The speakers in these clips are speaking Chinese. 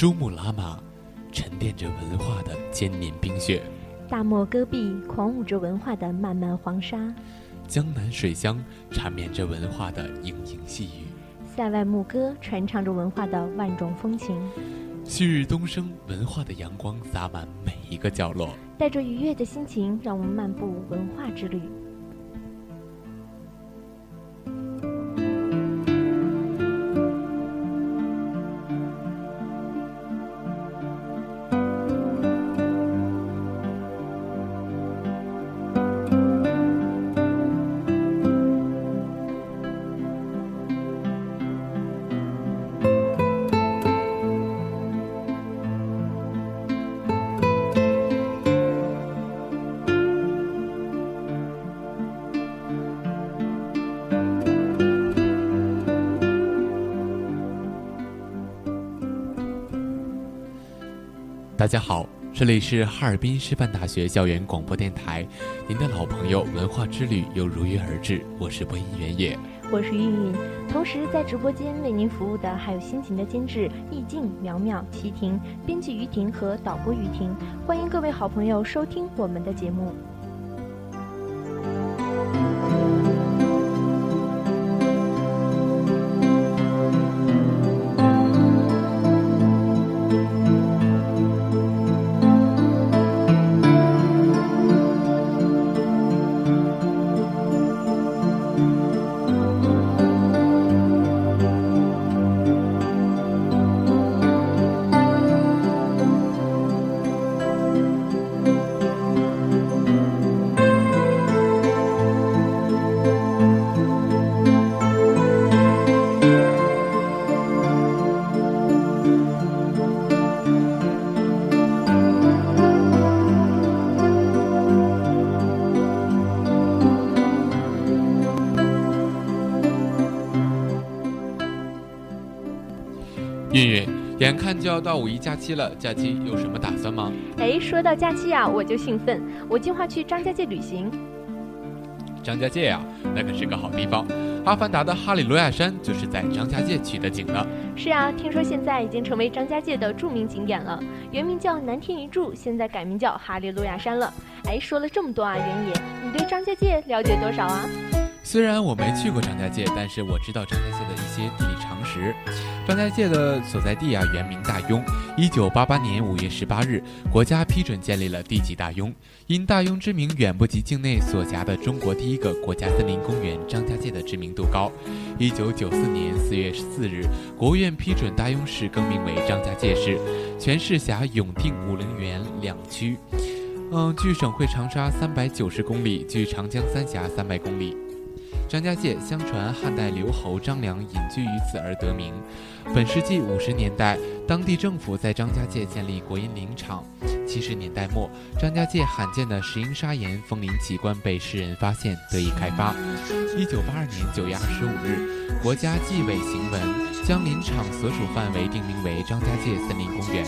珠穆朗玛沉淀着文化的千年冰雪，大漠戈壁狂舞着文化的漫漫黄沙，江南水乡缠绵着文化的盈盈细雨，塞外牧歌传唱着文化的万种风情。旭日东升，文化的阳光洒满每一个角落，带着愉悦的心情，让我们漫步文化之旅。大家好，这里是哈尔滨师范大学校园广播电台，您的老朋友文化之旅又如约而至，我是播音员野，我是玉云，同时在直播间为您服务的还有辛勤的监制易静、苗苗、齐婷、编辑于婷和导播于婷，欢迎各位好朋友收听我们的节目。眼看就要到五一假期了，假期有什么打算吗？哎，说到假期啊，我就兴奋，我计划去张家界旅行。张家界呀，那可是个好地方，《阿凡达》的哈利路亚山就是在张家界取的景呢。是啊，听说现在已经成为张家界的著名景点了，原名叫南天一柱，现在改名叫哈利路亚山了。哎，说了这么多啊，原野，你对张家界了解多少啊？虽然我没去过张家界，但是我知道张家界的一些地理常识。张家界的所在地啊，原名大庸。一九八八年五月十八日，国家批准建立了地级大庸。因大庸之名远不及境内所辖的中国第一个国家森林公园张家界的知名度高。一九九四年四月四日，国务院批准大庸市更名为张家界市，全市辖永定、武陵源两区。嗯，距省会长沙三百九十公里，距长江三峡三百公里。张家界相传汉代留侯张良隐居于此而得名。本世纪五十年代，当地政府在张家界建立国营林场。七十年代末，张家界罕见的石英砂岩风林奇观被世人发现，得以开发。一九八二年九月二十五日，国家纪委行文将林场所属范围定名为张家界森林公园。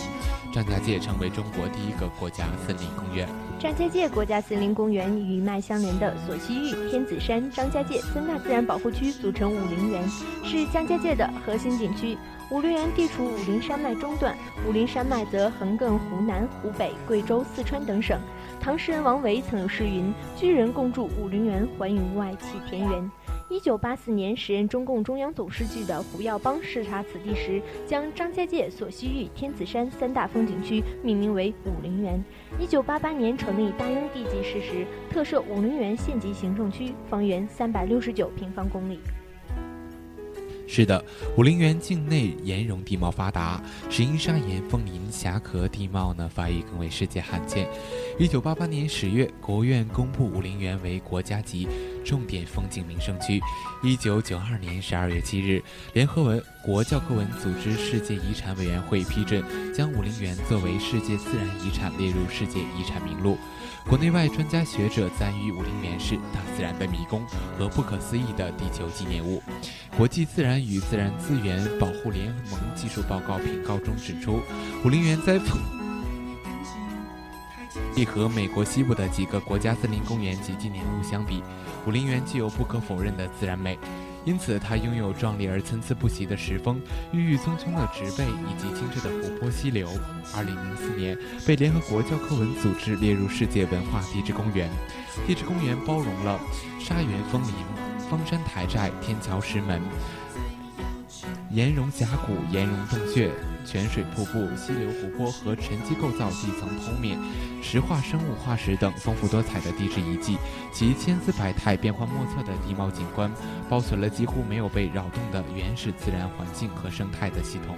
张家界成为中国第一个国家森林公园。张家界国家森林公园与脉相连的索溪峪、天子山、张家界三大自然保护区组成武陵源，是张家界的核心景区。武陵源地处武陵山脉中段，武陵山脉则横亘湖南、湖北、贵州、四川等省。唐诗人王维曾有诗云：“居人共筑武陵源，寰宇外砌田园。”一九八四年，时任中共中央总书记的胡耀邦视察此地时，将张家界、索溪峪、天子山三大风景区命名为武陵源。一九八八年成立大庸地级市时，特设武陵源县级行政区，方圆三百六十九平方公里。是的，武陵源境内岩溶地貌发达，石英砂岩峰林峡壳地貌呢发育更为世界罕见。一九八八年十月，国务院公布武陵源为国家级重点风景名胜区。一九九二年十二月七日，联合文国教科文组织世界遗产委员会批准，将武陵源作为世界自然遗产列入世界遗产名录。国内外专家学者赞誉武陵源是大自然的迷宫和不可思议的地球纪念物。国际自然与自然资源保护联盟技术报告评告中指出，武陵源在和美国西部的几个国家森林公园及纪念物相比，武陵源具有不可否认的自然美。因此，它拥有壮丽而参差不齐的石峰、郁郁葱葱的植被以及清澈的湖泊溪流。二零零四年，被联合国教科文组织列入世界文化地质公园。地质公园包容了沙原峰林、方山台寨、天桥石门、岩溶峡谷、岩溶洞穴。泉水瀑布、溪流湖泊和沉积构造、地层剖面、石化生物化石等丰富多彩的地质遗迹，其千姿百态、变幻莫测的地貌景观，保存了几乎没有被扰动的原始自然环境和生态的系统。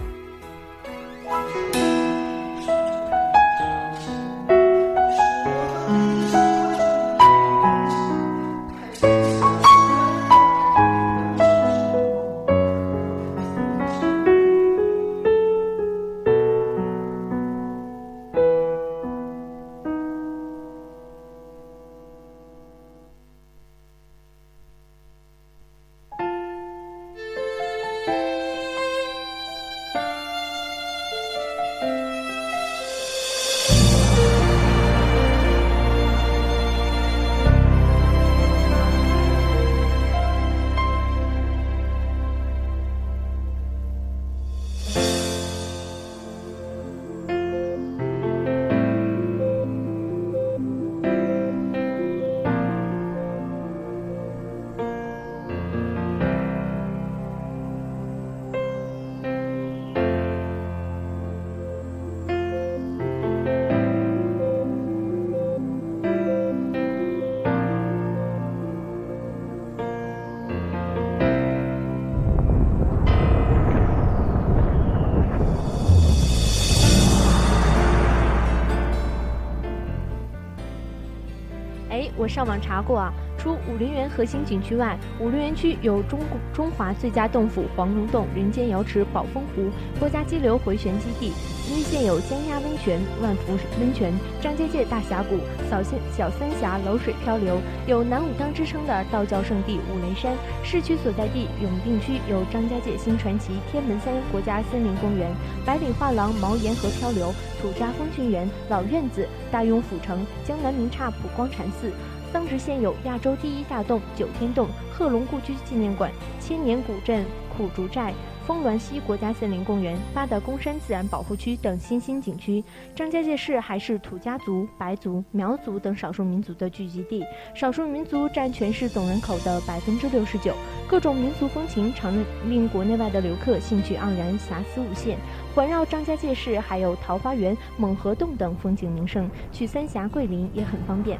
我上网查过啊，除武陵源核心景区外，武陵源区有中中华最佳洞府黄龙洞、人间瑶池宝峰湖、国家激流回旋基地。因县有江鸭温泉、万福温泉、张家界大峡谷、小三小三峡冷水漂流，有南武当之称的道教圣地五雷山。市区所在地永定区有张家界新传奇天门山国家森林公园、百里画廊毛岩河漂流、土家风群园、老院子、大庸府城、江南名刹普光禅寺。桑植县有亚洲第一大洞九天洞、贺龙故居纪念馆、千年古镇苦竹寨。丰峦溪国家森林公园、八达公山自然保护区等新兴景区。张家界市还是土家族、白族、苗族等少数民族的聚集地，少数民族占全市总人口的百分之六十九。各种民族风情常令国内外的游客兴趣盎然、遐思无限。环绕张家界市还有桃花源、猛河洞等风景名胜，去三峡、桂林也很方便。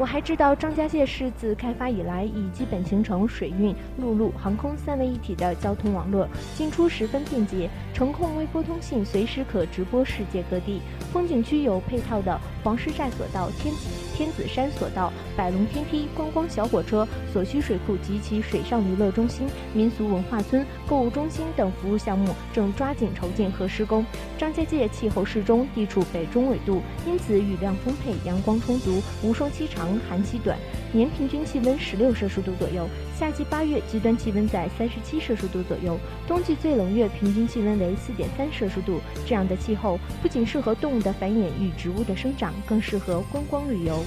我还知道，张家界市自开发以来，已基本形成水运、陆路、航空三位一体的交通网络，进出十分便捷，程控微波通信，随时可直播世界各地。风景区有配套的黄石寨索道、天天子山索道、百龙天梯、观光小火车、所需水库及其水上娱乐中心、民俗文化村、购物中心等服务项目正抓紧筹建和施工。张家界气候适中，地处北中纬度，因此雨量丰沛，阳光充足，无霜期长。寒期短，年平均气温十六摄氏度左右。夏季八月极端气温在三十七摄氏度左右，冬季最冷月平均气温为四点三摄氏度。这样的气候不仅适合动物的繁衍与植物的生长，更适合观光旅游。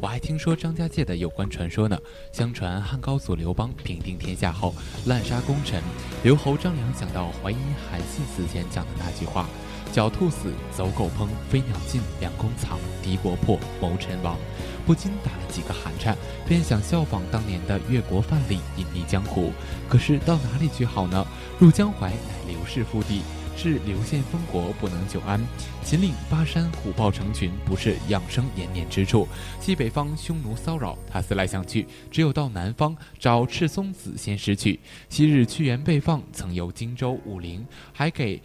我，还听说张家界的有关传说呢。相传汉高祖刘邦平定天下后，滥杀功臣，刘侯张良想到淮阴韩信死前讲的那句话：“狡兔死，走狗烹，飞鸟尽，良弓藏，敌国破，谋臣亡。”不禁打了几个寒颤，便想效仿当年的越国范蠡，隐匿江湖。可是到哪里去好呢？入江淮乃刘氏腹地。是流县封国不能久安，秦岭巴山虎豹成群，不是养生延年之处。西北方匈奴骚扰，他思来想去，只有到南方找赤松子先师去。昔日屈原被放，曾游荆州、武陵，还给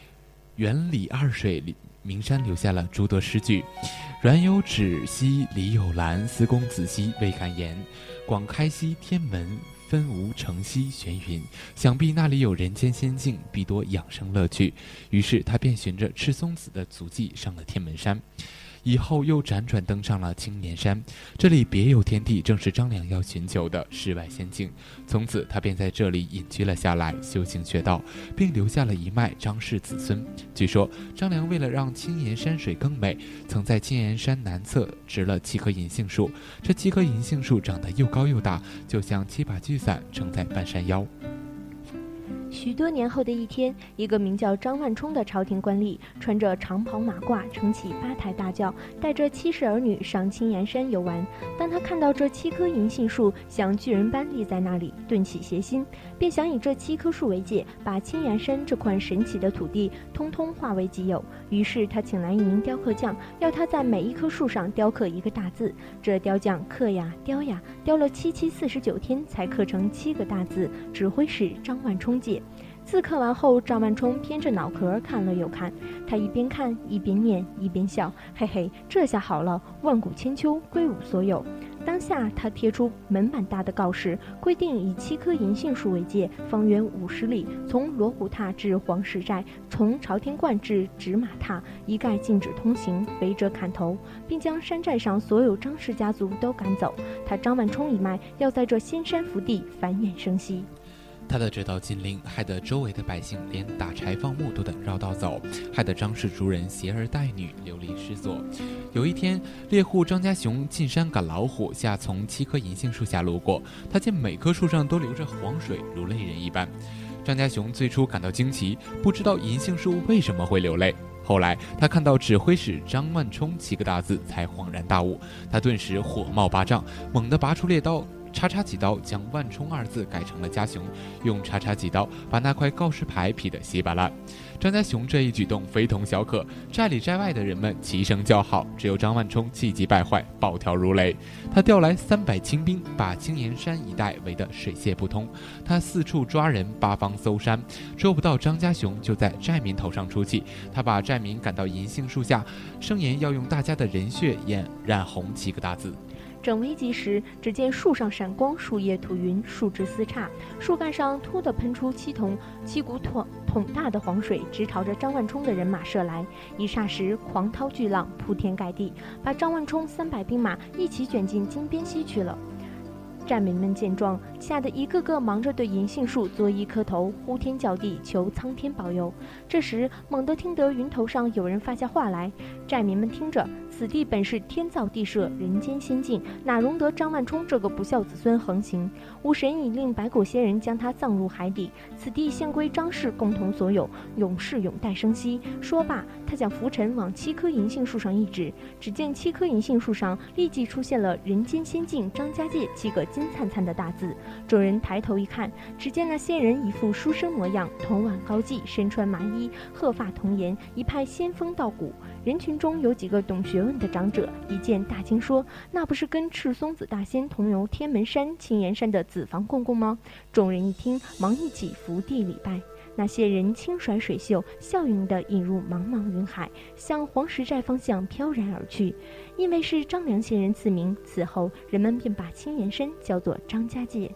元李二水名山留下了诸多诗句：“阮有芷兮李有兰，思公子兮未敢言。广开兮天门。”分无城西玄云，想必那里有人间仙境，必多养生乐趣。于是他便循着赤松子的足迹上了天门山。以后又辗转登上了青年山，这里别有天地，正是张良要寻求的世外仙境。从此，他便在这里隐居了下来，修行学道，并留下了一脉张氏子孙。据说，张良为了让青岩山水更美，曾在青岩山南侧植了七棵银杏树。这七棵银杏树长得又高又大，就像七把巨伞撑在半山腰。许多年后的一天，一个名叫张万冲的朝廷官吏，穿着长袍马褂，撑起八抬大轿，带着七世儿女上青岩山游玩。当他看到这七棵银杏树像巨人般立在那里，顿起邪心，便想以这七棵树为界，把青岩山这块神奇的土地通通化为己有。于是他请来一名雕刻匠，要他在每一棵树上雕刻一个大字。这雕匠刻呀雕呀，雕了七七四十九天，才刻成七个大字。指挥使张万冲字刻完后，张万冲偏着脑壳看了又看，他一边看一边念一边笑，嘿嘿，这下好了，万古千秋归吾所有。当下他贴出门板大的告示，规定以七棵银杏树为界，方圆五十里，从罗湖塔至黄石寨，从朝天观至纸马塔，一概禁止通行，违者砍头，并将山寨上所有张氏家族都赶走。他张万冲一脉要在这仙山福地繁衍生息。他的这道禁令，害得周围的百姓连打柴放牧都得绕道走，害得张氏族人携儿带女流离失所。有一天，猎户张家雄进山赶老虎，下从七棵银杏树下路过，他见每棵树上都流着黄水，如泪人一般。张家雄最初感到惊奇，不知道银杏树为什么会流泪。后来，他看到指挥使张万冲七个大字，才恍然大悟。他顿时火冒八丈，猛地拔出猎刀。叉叉几刀将“万冲”二字改成了“家雄”，用叉叉几刀把那块告示牌劈得稀巴烂。张家雄这一举动非同小可，寨里寨外的人们齐声叫好。只有张万冲气急败坏，暴跳如雷。他调来三百清兵，把青岩山一带围得水泄不通。他四处抓人，八方搜山，捉不到张家雄，就在寨民头上出气。他把寨民赶到银杏树下，声言要用大家的人血染染红七个大字。正危急时，只见树上闪光，树叶吐云，树枝撕叉，树干上突地喷出七桶七股桶桶大的黄水，直朝着张万冲的人马射来。一霎时，狂涛巨浪铺天盖地，把张万冲三百兵马一起卷进金边溪去了。战民们见状，吓得一个个忙着对银杏树作揖磕头，呼天叫地，求苍天保佑。这时，猛地听得云头上有人发下话来，战民们听着。此地本是天造地设，人间仙境，哪容得张万冲这个不孝子孙横行？武神已令白骨仙人将他葬入海底，此地现归张氏共同所有，永世永代生息。说罢，他将拂尘往七棵银杏树上一指，只见七棵银杏树上立即出现了“人间仙境张家界”七个金灿灿的大字。众人抬头一看，只见那仙人一副书生模样，头挽高髻，身穿麻衣，鹤发童颜，一派仙风道骨。人群中有几个懂学问的长者，一见大惊，说：“那不是跟赤松子大仙同游天门山、青岩山的子房公公吗？”众人一听，忙一起伏地礼拜。那些人轻甩水袖，笑盈地引入茫茫云海，向黄石寨方向飘然而去。因为是张良仙人赐名，此后人们便把青岩山叫做张家界。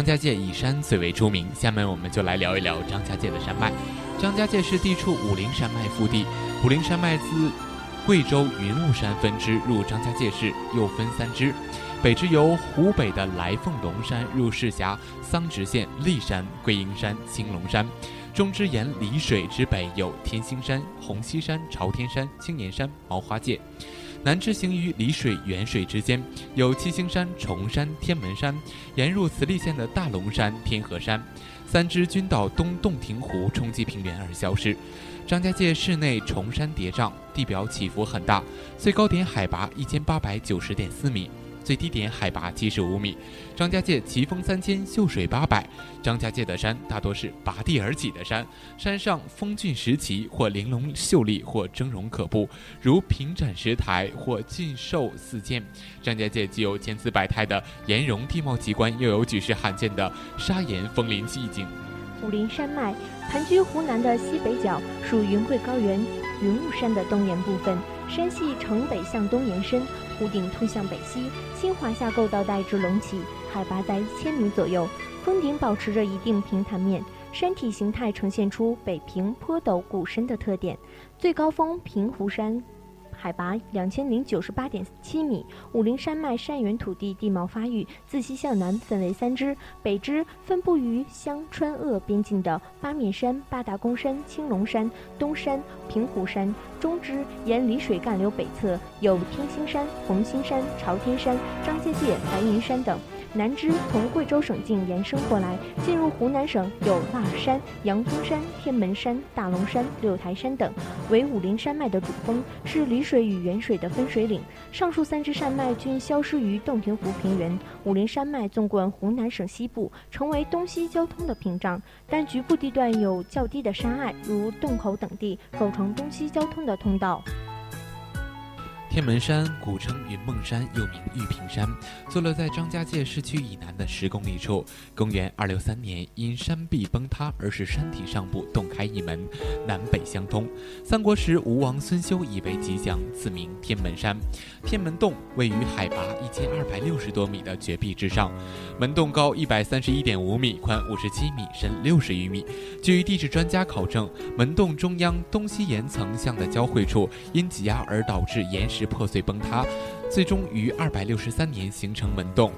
张家界以山最为出名。下面我们就来聊一聊张家界的山脉。张家界是地处武陵山脉腹地，武陵山脉自贵州云雾山分支入张家界市，又分三支。北支由湖北的来凤龙山入市辖桑植县骊山、桂英山、青龙山；中支沿丽水之北有天星山、红溪山、朝天山、青年山、毛花界；南支行于澧水、沅水之间，有七星山、崇山、天门山；沿入慈利县的大龙山、天河山。三支均到东洞庭湖冲击平原而消失。张家界市内崇山叠嶂，地表起伏很大，最高点海拔一千八百九十点四米。最低点海拔七十五米，张家界奇峰三千，秀水八百。张家界的山大多是拔地而起的山，山上峰峻石奇，或玲珑秀丽，或峥嵘可怖，如平展石台，或巨兽似剑。张家界既有千姿百态的岩溶地貌奇观，又有举世罕见的砂岩峰林奇景。武陵山脉盘踞湖南的西北角，属云贵高原云雾山的东延部分。山系呈北向东延伸，屋顶通向北西，新华夏构造带至隆起，海拔在一千米左右，峰顶保持着一定平坦面，山体形态呈现出北平坡陡谷深的特点。最高峰平湖山。海拔两千零九十八点七米，武陵山脉山原土地地貌发育，自西向南分为三支，北支分布于湘川鄂边境的八面山、八大公山、青龙山、东山、平湖山；中支沿丽水干流北侧有天星山、红星山、朝天山、张家界、白云山等。南支从贵州省境延伸过来，进入湖南省有腊山、阳峰山、天门山、大龙山、六台山等，为武陵山脉的主峰，是丽水与沅水的分水岭。上述三支山脉均消失于洞庭湖平原。武陵山脉纵贯湖南省西部，成为东西交通的屏障，但局部地段有较低的山隘，如洞口等地，构成东西交通的通道。天门山古称云梦山，又名玉屏山，坐落在张家界市区以南的十公里处。公元二六三年，因山壁崩塌而使山体上部洞开一门，南北相通。三国时，吴王孙休以为吉祥，赐名天门山。天门洞位于海拔一千二百六十多米的绝壁之上，门洞高一百三十一点五米，宽五十七米，深六十余米。据地质专家考证，门洞中央东西岩层相的交汇处因挤压而导致岩石。破碎崩塌，最终于二百六十三年形成门洞。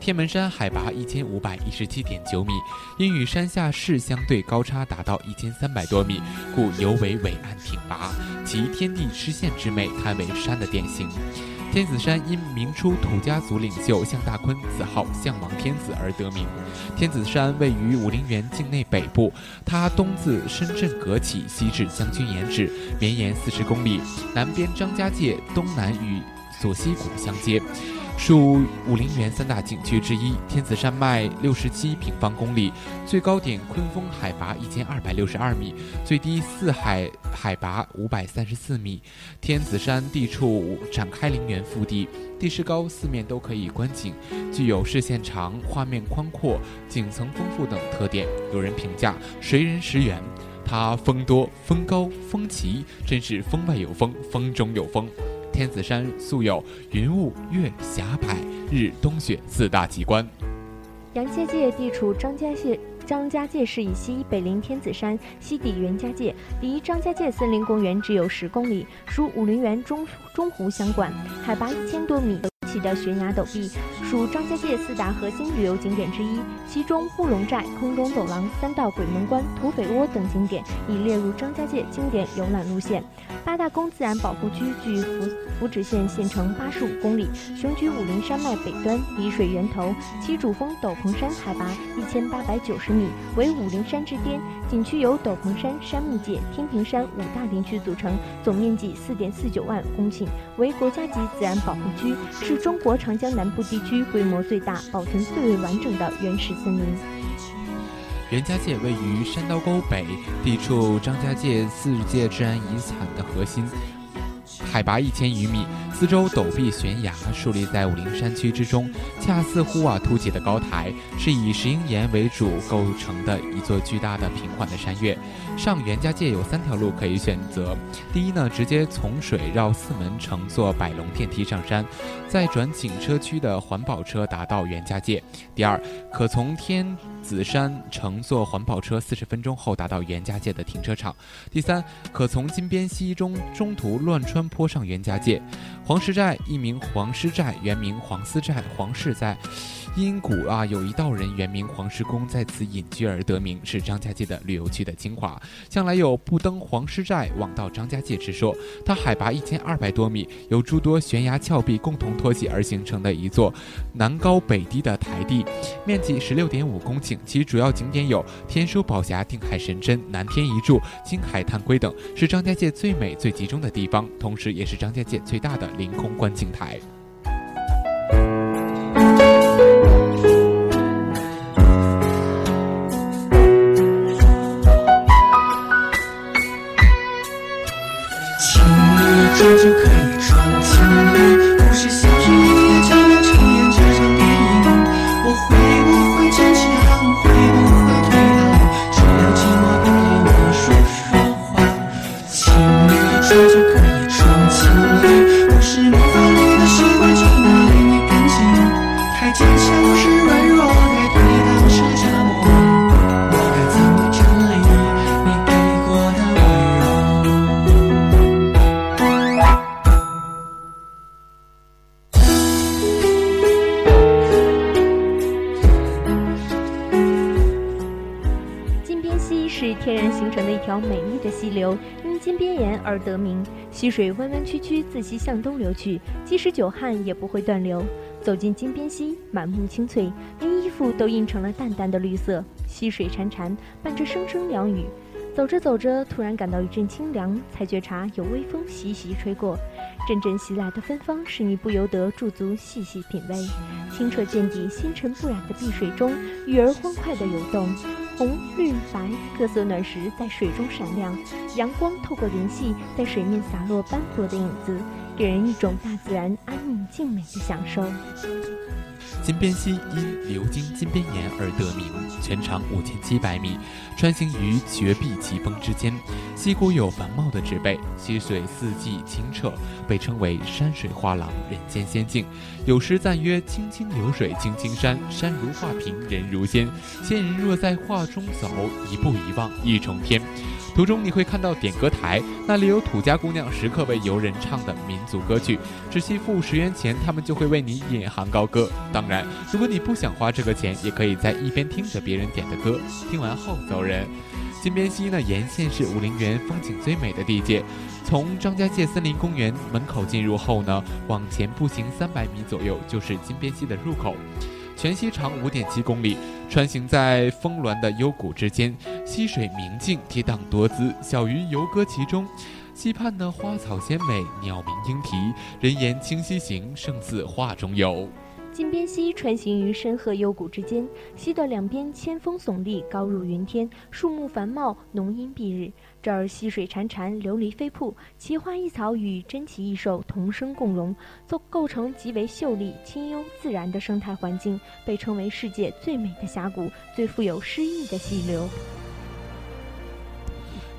天门山海拔一千五百一十七点九米，因与山下市相对高差达到一千三百多米，故尤为伟岸挺拔，其天地失线之美，堪为山的典型。天子山因明初土家族领袖向大坤子号项王天子而得名。天子山位于武陵源境内北部，它东自深圳阁起，西至将军岩止，绵延四十公里，南边张家界，东南与索溪谷相接。属武陵源三大景区之一，天子山脉六十七平方公里，最高点昆峰海拔一千二百六十二米，最低四海海拔五百三十四米。天子山地处展开陵园腹地，地势高，四面都可以观景，具有视线长、画面宽阔、景层丰富等特点。有人评价“谁人识园”，它峰多、峰高、峰奇，真是峰外有峰，峰中有峰。天子山素有云雾、月、霞、白日、冬雪四大奇观。杨家界地处张家界张家界市以西，北临天子山，西抵袁家界，离张家界森林公园只有十公里，属武陵源中中湖相管，海拔一千多米。起的悬崖陡壁，属张家界四大核心旅游景点之一。其中乌龙寨、空中走廊、三道鬼门关、土匪窝等景点已列入张家界经典游览路线。八大宫自然保护区距福福祉县县城八十五公里，雄居武陵山脉北端，洱水源头。其主峰斗篷山海拔一千八百九十米，为武陵山之巅。景区由斗篷山、山木界、天平山五大林区组成，总面积四点四九万公顷，为国家级自然保护区，是中国长江南部地区规模最大、保存最为完整的原始森林。袁家界位于山刀沟北，地处张家界世界自然遗产的核心。海拔一千余米，四周陡壁悬崖树立在武陵山区之中，恰似乎啊凸起的高台，是以石英岩为主构成的一座巨大的平缓的山岳。上袁家界有三条路可以选择：第一呢，直接从水绕四门，乘坐百龙电梯上山，再转景车区的环保车达到袁家界；第二，可从天紫山乘坐环保车四十分钟后达到袁家界的停车场；第三，可从金边溪中中途乱穿坡上袁家界。黄石寨一名黄石寨，原名黄思寨、黄氏寨。因古啊有一道人原名黄石公，在此隐居而得名，是张家界的旅游区的精华。向来有不登黄石寨，枉到张家界之说。它海拔一千二百多米，由诸多悬崖峭壁共同托起而形成的一座南高北低的台地，面积十六点五公顷。其主要景点有天书宝匣、定海神针、南天一柱、金海探龟等，是张家界最美最集中的地方，同时也是张家界最大的凌空观景台。就可以天然形成的一条美丽的溪流，因金边岩而得名，溪水弯弯曲曲，自西向东流去，即使久旱也不会断流。走进金边溪，满目青翠，连衣服都映成了淡淡的绿色。溪水潺潺，伴着声声鸟语。走着走着，突然感到一阵清凉，才觉察有微风习习吹过，阵阵袭来的芬芳，使你不由得驻足细细品味。清澈见底、星辰不染的碧水中，鱼儿欢快地游动。红、绿、白各色卵石在水中闪亮，阳光透过云隙在水面洒落斑驳的影子，给人一种大自然安宁静美的享受。金边溪因流经金边岩而得名，全长五千七百米，穿行于绝壁奇峰之间。溪谷有繁茂的植被，溪水四季清澈，被称为山水画廊，人间仙境。有诗赞曰：“清清流水青青山，山如画屏，人如仙。仙人若在画中走，一步一望一重天。”途中你会看到点歌台，那里有土家姑娘时刻为游人唱的民族歌曲，只需付十元钱，他们就会为你引吭高歌。当然，如果你不想花这个钱，也可以在一边听着别人点的歌，听完后走人。金边溪呢，沿线是武陵源风景最美的地界。从张家界森林公园门口进入后呢，往前步行三百米左右就是金边溪的入口。全溪长五点七公里，穿行在峰峦的幽谷之间，溪水明净，跌宕多姿，小鱼游歌其中。溪畔的花草鲜美，鸟鸣莺啼，人言清溪行，胜似画中游。金边溪穿行于深壑幽谷之间，溪的两边千峰耸立，高入云天，树木繁茂，浓荫蔽日。这儿溪水潺潺，琉璃飞瀑，奇花异草与珍奇异兽同生共荣，构构成极为秀丽、清幽、自然的生态环境，被称为世界最美的峡谷，最富有诗意的溪流。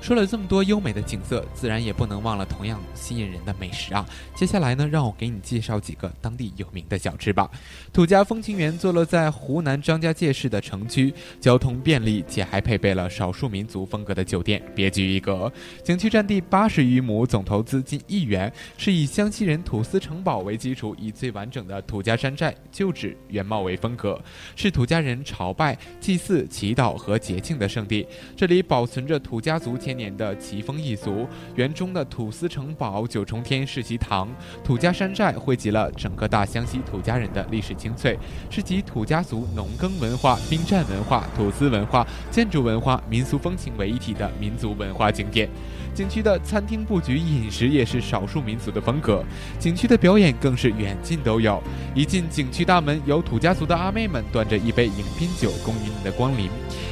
说了这么多优美的景色，自然也不能忘了同样吸引人的美食啊！接下来呢，让我给你介绍几个当地有名的小吃吧。土家风情园坐落在湖南张家界市的城区，交通便利，且还配备了少数民族风格的酒店，别具一格。景区占地八十余亩，总投资近亿元，是以湘西人土司城堡为基础，以最完整的土家山寨旧址原貌为风格，是土家人朝拜、祭祀、祈祷和节庆的圣地。这里保存着土家族前年的奇风异俗，园中的土司城堡、九重天世袭堂、土家山寨汇集了整个大湘西土家人的历史精粹，是集土家族农耕文化、兵战文化、土司文化、建筑文化、民俗风情为一体的民族文化景点。景区的餐厅布局、饮食也是少数民族的风格，景区的表演更是远近都有。一进景区大门，有土家族的阿妹们端着一杯迎宾酒恭迎你的光临，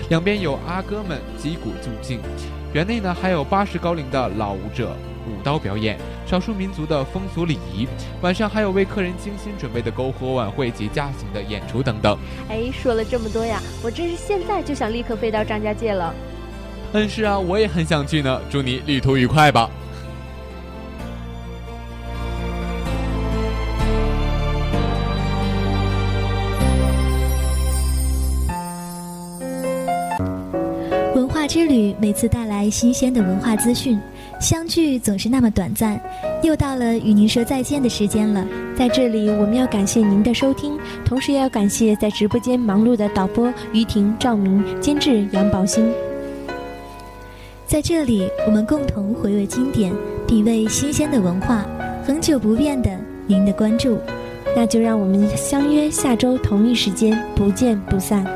两边有阿哥们击鼓助兴。园内呢还有八十高龄的老舞者舞刀表演、少数民族的风俗礼仪。晚上还有为客人精心准备的篝火晚会及大型的演出等等。哎，说了这么多呀，我真是现在就想立刻飞到张家界了。嗯，是啊，我也很想去呢。祝你旅途愉快吧。之旅每次带来新鲜的文化资讯，相聚总是那么短暂，又到了与您说再见的时间了。在这里，我们要感谢您的收听，同时也要感谢在直播间忙碌的导播于婷、赵明，监制杨宝兴。在这里，我们共同回味经典，品味新鲜的文化，恒久不变的您的关注。那就让我们相约下周同一时间，不见不散。